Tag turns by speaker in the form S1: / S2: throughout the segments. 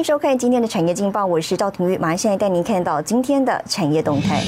S1: 欢迎收看今天的产业劲报，我是赵婷玉，马上现在带您看到今天的产业动态。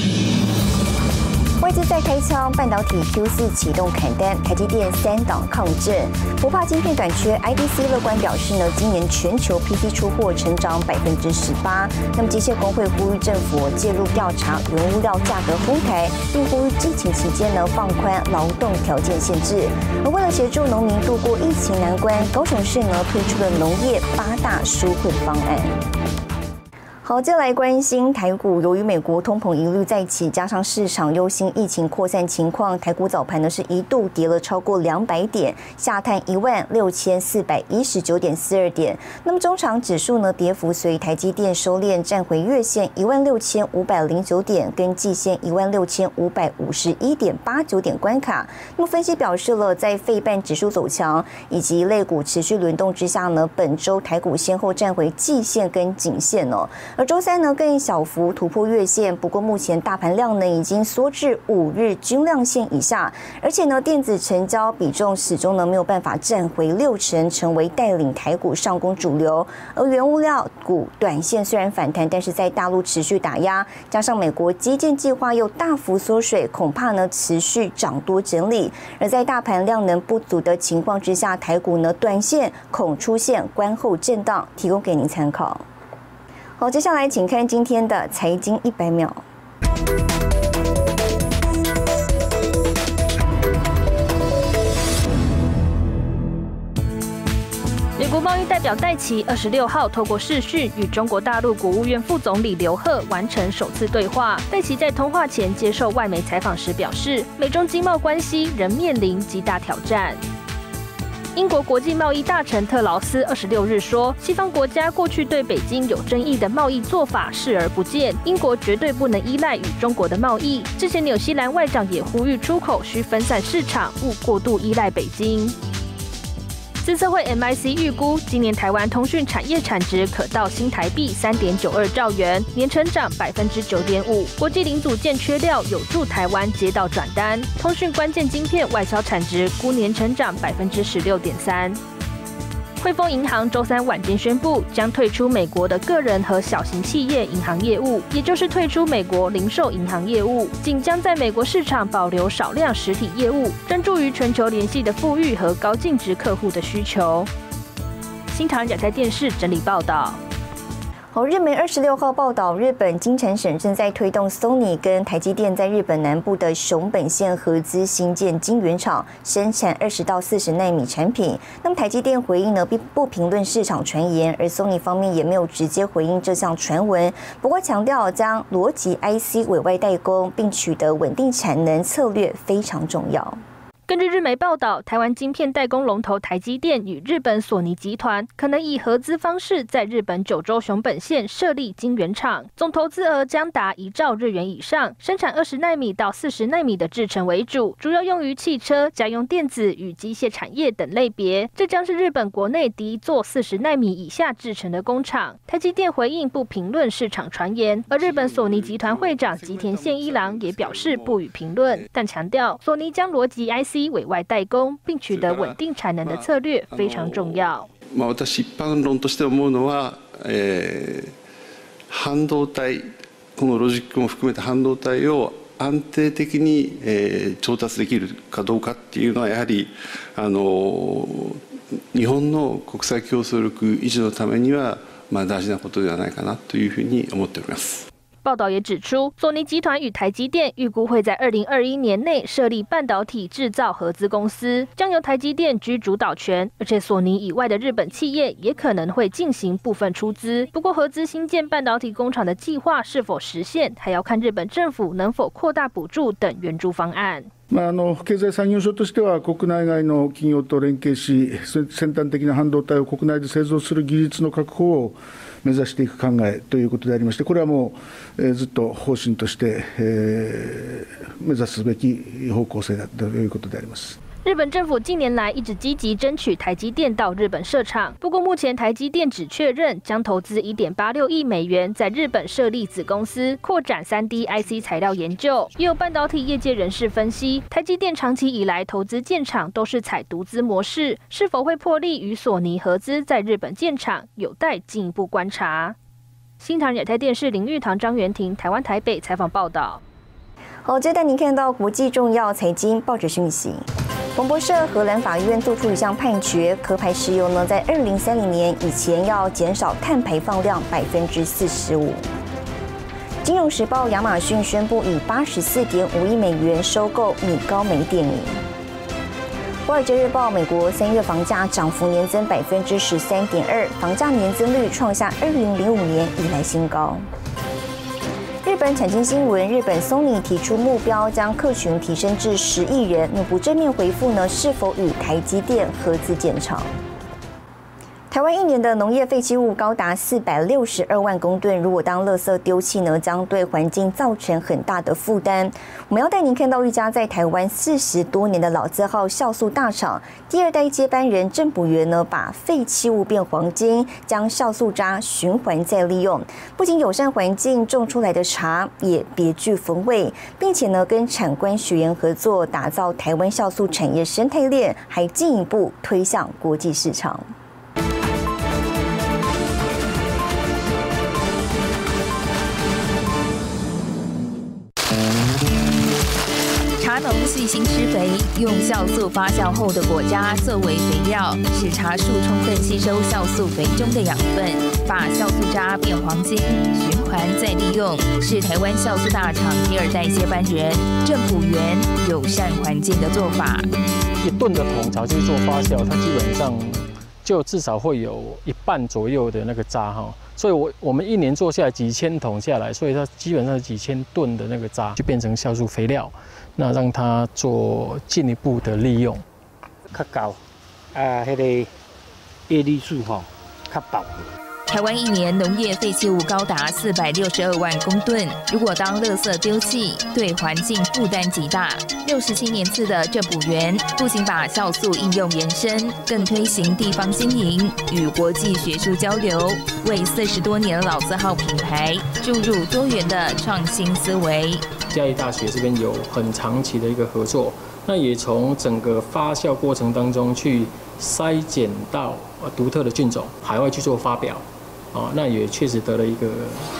S1: 外资在开枪，半导体 Q 四启动砍单，台积电三档抗震，不怕晶片短缺。IDC 乐观表示呢，今年全球 PC 出货成长百分之十八。那么机械工会呼吁政府介入调查原物料价格哄抬，并呼吁疫情期间呢放宽劳动条件限制。而为了协助农民度过疫情难关，高雄市呢推出了农业八大纾困方案。好，接下来关心台股。由于美国通膨疑虑再起，加上市场忧心疫情扩散情况，台股早盘呢是一度跌了超过两百点，下探一万六千四百一十九点四二点。那么中场指数呢，跌幅随台积电收敛，站回月线一万六千五百零九点，跟季线一万六千五百五十一点八九点关卡。那么分析表示了，在费半指数走强以及类股持续轮动之下呢，本周台股先后站回季线跟颈线哦。而周三呢，更小幅突破月线，不过目前大盘量呢已经缩至五日均量线以下，而且呢电子成交比重始终呢没有办法站回六成，成为带领台股上攻主流。而原物料股短线虽然反弹，但是在大陆持续打压，加上美国基建计划又大幅缩水，恐怕呢持续涨多整理。而在大盘量能不足的情况之下，台股呢短线恐出现观后震荡，提供给您参考。好，接下来请看今天的财经一百秒。
S2: 美国贸易代表戴奇二十六号透过视讯与中国大陆国务院副总理刘鹤完成首次对话。戴奇在通话前接受外媒采访时表示，美中经贸关系仍面临极大挑战。英国国际贸易大臣特劳斯二十六日说，西方国家过去对北京有争议的贸易做法视而不见，英国绝对不能依赖与中国的贸易。之前纽西兰外长也呼吁出口需分散市场，勿过度依赖北京。资策会 MIC 预估，今年台湾通讯产业产值可到新台币三点九二兆元，年成长百分之九点五。国际零组件缺料，有助台湾接到转单。通讯关键晶片外销产值估年成长百分之十六点三。汇丰银行周三晚间宣布，将退出美国的个人和小型企业银行业务，也就是退出美国零售银行业务，仅将在美国市场保留少量实体业务，专注于全球联系的富裕和高净值客户的需求。新唐人亚太电视整理报道。
S1: 好，日媒二十六号报道，日本金城省正在推动 Sony 跟台积电在日本南部的熊本县合资新建晶圆厂，生产二十到四十纳米产品。那么台积电回应呢，并不评论市场传言，而 Sony 方面也没有直接回应这项传闻。不过强调将逻辑 IC 委外代工，并取得稳定产能策略非常重要。
S2: 根据日媒报道，台湾晶片代工龙头台积电与日本索尼集团可能以合资方式在日本九州熊本县设立晶圆厂，总投资额将达一兆日元以上，生产二十纳米到四十纳米的制程为主，主要用于汽车、家用电子与机械产业等类别。这将是日本国内第一座四十纳米以下制程的工厂。台积电回应不评论市场传言，而日本索尼集团会长吉田宪一郎也表示不予评论，但强调索尼将逻辑 IC。委外代工，并取得稳定产能的策略非常重要。
S3: まあ私一般論として思うのは、えー、半導体このロジックも含めて半導体を安定的に、えー、調達できるかどうかっていうのはやはりあの日本の国際競争力維持のためにはまあ大事なことではないかなというふうに思っております。
S2: 报道也指出，索尼集团与台积电预估会在二零二一年内设立半导体制造合资公司，将由台积电居主导权，而且索尼以外的日本企业也可能会进行部分出资。不过，合资新建半导体工厂的计划是否实现，还要看日本政府能否扩大补助等援助方案。
S4: まあ、あの経済産業省としては、国内外の企業と連携し、先端的な半導体を国内で製造する技術の確保を 目指していく考えということでありまして、これはもう、え、ずっと方針として、え、目指すべき方向性だということであります。
S2: 日本政府近年来一直积极争取台积电到日本设厂，不过目前台积电只确认将投资一点八六亿美元在日本设立子公司，扩展三 D IC 材料研究。也有半导体业界人士分析，台积电长期以来投资建厂都是采独资模式，是否会破例与索尼合资在日本建厂，有待进一步观察。新唐亚太电视林玉堂、张元婷，台湾台北采访报道。
S1: 好，接着您看到国际重要财经报纸讯息。彭博社，荷兰法院做出一项判决，壳牌石油呢，在二零三零年以前要减少碳排放量百分之四十五。金融时报，亚马逊宣布以八十四点五亿美元收购米高梅电影。华尔街日报，美国三月房价涨幅年增百分之十三点二，房价年增率创下二零零五年以来新高。日本产经新闻，日本 Sony 提出目标，将客群提升至十亿人。你不正面回复呢？是否与台积电合资建厂？台湾一年的农业废弃物高达四百六十二万公吨，如果当垃圾丢弃呢，将对环境造成很大的负担。我们要带您看到一家在台湾四十多年的老字号酵素大厂，第二代接班人郑补元呢，把废弃物变黄金，将酵素渣循环再利用，不仅友善环境，种出来的茶也别具风味，并且呢，跟产官学研合作，打造台湾酵素产业生态链，还进一步推向国际市场。
S5: 茶农细心施肥，用酵素发酵后的果渣作为肥料，使茶树充分吸收酵素肥中的养分，把酵素渣变黄金，循环再利用，是台湾酵素大厂第二代接班人郑普元友善环境的做法。
S6: 一吨的桶槽去做发酵，它基本上就至少会有一半左右的那个渣哈，所以我我们一年做下来几千桶下来，所以它基本上几千吨的那个渣就变成酵素肥料。那让它做进一步的利用，
S7: 较高啊，迄个叶绿素吼较薄。
S5: 台湾一年农业废弃物高达四百六十二万公吨，如果当垃圾丢弃，对环境负担极大。六十七年次的郑补园，不仅把酵素应用延伸，更推行地方经营与国际学术交流，为四十多年老字号品牌注入多元的创新思维。
S6: 嘉义大学这边有很长期的一个合作，那也从整个发酵过程当中去筛检到独特的菌种，海外去做发表。哦，那也确实得了一个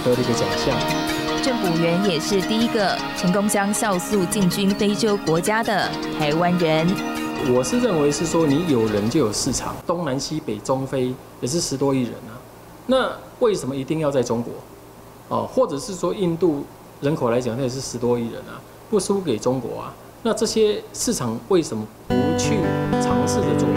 S6: 得了一个奖项。
S5: 郑补元也是第一个成功将酵素进军非洲国家的台湾人。
S6: 我是认为是说，你有人就有市场，东南西北中非也是十多亿人啊，那为什么一定要在中国？哦，或者是说印度人口来讲，它也是十多亿人啊，不输给中国啊？那这些市场为什么不去尝试着做？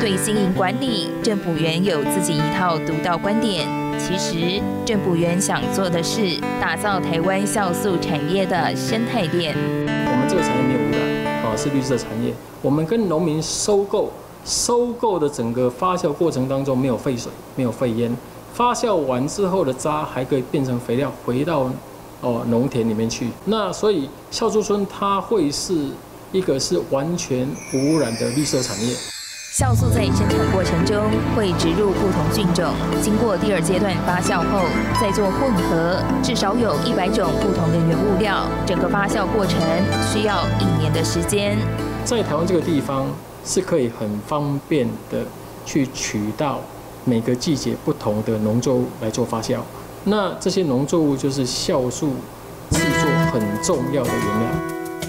S5: 对经营管理，郑补元有自己一套独到观点。其实，郑补元想做的是打造台湾酵素产业的生态链。
S6: 我们这个产业没有污染，啊，是绿色产业。我们跟农民收购，收购的整个发酵过程当中没有废水，没有废烟。发酵完之后的渣还可以变成肥料，回到哦农田里面去。那所以酵素村它会是一个是完全无污染的绿色产业。
S5: 酵素在生产过程中会植入不同菌种，经过第二阶段发酵后再做混合，至少有一百种不同的原物料。整个发酵过程需要一年的时间。
S6: 在台湾这个地方是可以很方便的去取到每个季节不同的农作物来做发酵。那这些农作物就是酵素制作很重要的原料。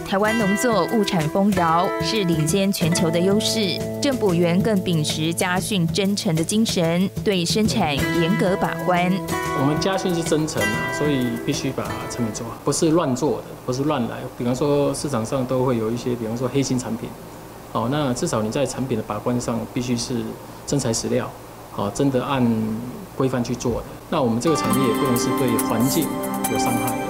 S5: 台湾农作物产丰饶，是领先全球的优势。政府员更秉持家训真诚的精神，对生产严格把关。
S6: 我们家训是真诚啊，所以必须把产品做好，不是乱做的，不是乱来。比方说市场上都会有一些，比方说黑心产品，哦，那至少你在产品的把关上必须是真材实料，好，真的按规范去做的。那我们这个产业也不能是对环境有伤害的。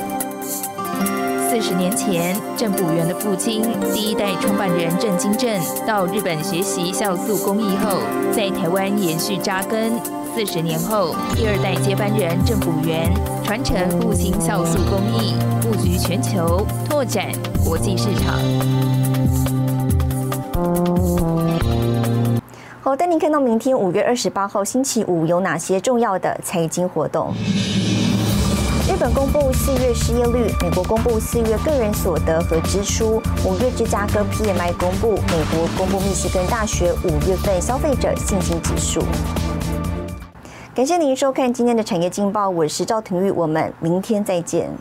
S5: 四十年前，郑补元的父亲第一代创办人郑金正到日本学习酵素工艺后，在台湾延续扎根。四十年后，第二代接班人郑补元传承父亲酵素工艺，布局全球，拓展国际市场。
S1: 好，带您看到明天五月二十八号星期五有哪些重要的财经活动。日本公布四月失业率，美国公布四月个人所得和支出，五月芝加哥 PMI 公布，美国公布密西根大学五月份消费者信心指数。感谢您收看今天的产业劲报，我是赵廷玉，我们明天再见。